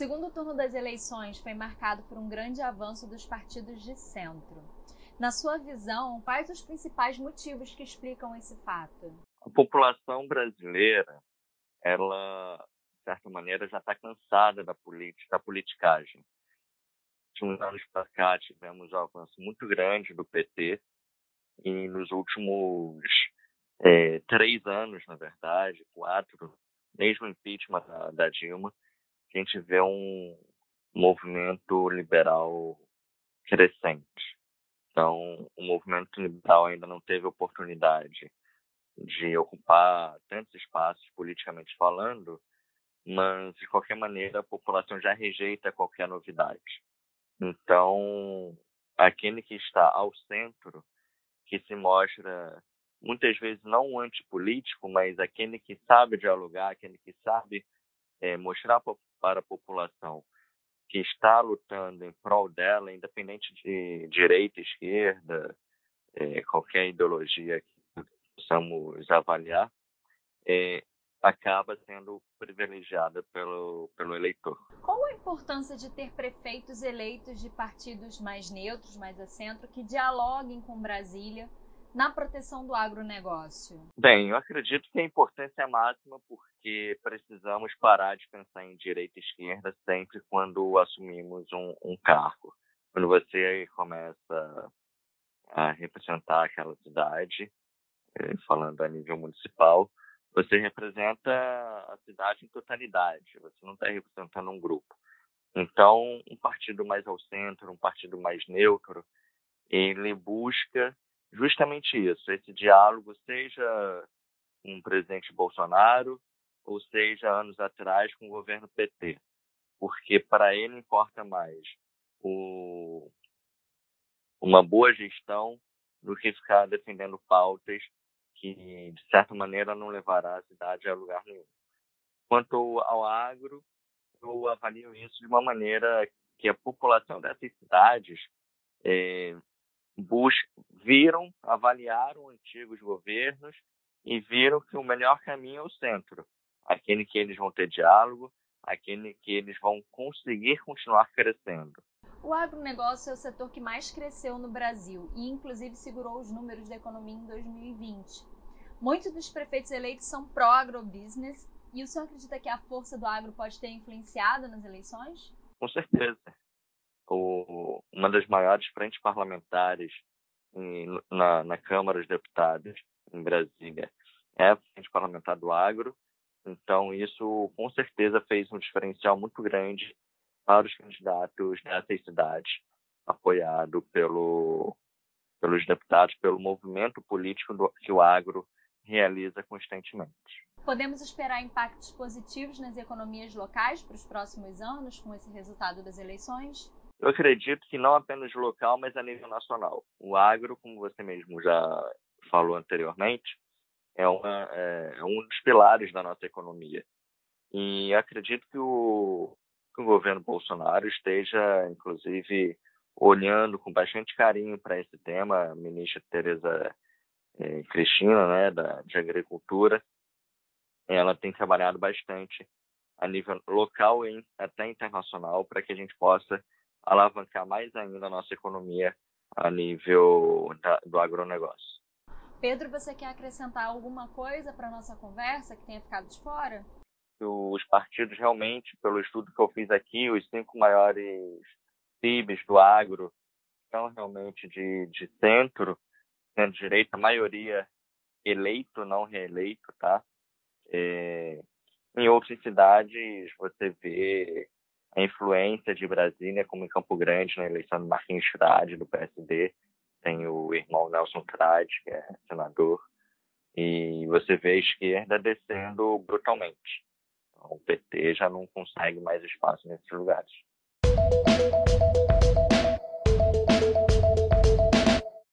segundo turno das eleições foi marcado por um grande avanço dos partidos de centro. Na sua visão, quais os principais motivos que explicam esse fato? A população brasileira, ela, de certa maneira, já está cansada da política, da politicagem. De uns anos para cá, tivemos um avanço muito grande do PT, e nos últimos é, três anos, na verdade, quatro, desde o impeachment da, da Dilma, a gente vê um movimento liberal crescente. Então, o movimento liberal ainda não teve oportunidade de ocupar tantos espaços politicamente falando, mas de qualquer maneira a população já rejeita qualquer novidade. Então, aquele que está ao centro, que se mostra muitas vezes não um antipolítico, mas aquele que sabe dialogar, aquele que sabe é, mostrar para a população que está lutando em prol dela, independente de direita, esquerda, é, qualquer ideologia que possamos avaliar, é, acaba sendo privilegiada pelo, pelo eleitor. Qual a importância de ter prefeitos eleitos de partidos mais neutros, mais a centro, que dialoguem com Brasília na proteção do agronegócio? Bem, eu acredito que a importância é máxima porque precisamos parar de pensar em direita e esquerda sempre quando assumimos um, um cargo. Quando você começa a representar aquela cidade, eh, falando a nível municipal, você representa a cidade em totalidade, você não está representando um grupo. Então, um partido mais ao centro, um partido mais neutro, ele busca justamente isso, esse diálogo, seja com o presidente Bolsonaro, ou seja, anos atrás com o governo PT. Porque para ele importa mais o, uma boa gestão do que ficar defendendo pautas que, de certa maneira, não levará a cidade a lugar nenhum. Quanto ao agro, eu avalio isso de uma maneira que a população dessas cidades é, viram, avaliaram antigos governos e viram que o melhor caminho é o centro, aquele que eles vão ter diálogo, aquele que eles vão conseguir continuar crescendo. O agronegócio é o setor que mais cresceu no Brasil e, inclusive, segurou os números da economia em 2020. Muitos dos prefeitos eleitos são pró-agrobusiness e o senhor acredita que a força do agro pode ter influenciado nas eleições? Com certeza o, uma das maiores frentes parlamentares em, na, na Câmara dos Deputados em Brasília é a frente parlamentar do agro. Então, isso com certeza fez um diferencial muito grande para os candidatos nessas cidades, apoiado pelo, pelos deputados, pelo movimento político do, que o agro realiza constantemente. Podemos esperar impactos positivos nas economias locais para os próximos anos com esse resultado das eleições? Eu acredito que não apenas local, mas a nível nacional. O agro, como você mesmo já falou anteriormente, é, uma, é, é um dos pilares da nossa economia. E acredito que o, que o governo Bolsonaro esteja, inclusive, olhando com bastante carinho para esse tema. A ministra Tereza é, Cristina, né, da, de Agricultura, ela tem trabalhado bastante a nível local e até internacional para que a gente possa alavancar mais ainda a nossa economia a nível da, do agronegócio. Pedro, você quer acrescentar alguma coisa para a nossa conversa que tenha ficado de fora? Os partidos realmente, pelo estudo que eu fiz aqui, os cinco maiores PIBs do agro são realmente de, de centro, centro-direita, a maioria eleito, não reeleito, tá? É, em outras cidades, você vê a influência de Brasília, como em Campo Grande, na eleição do Marquinhos Trade, do PSD, tem o irmão Nelson Trade, que é senador, e você vê a esquerda descendo brutalmente. Então, o PT já não consegue mais espaço nesses lugares.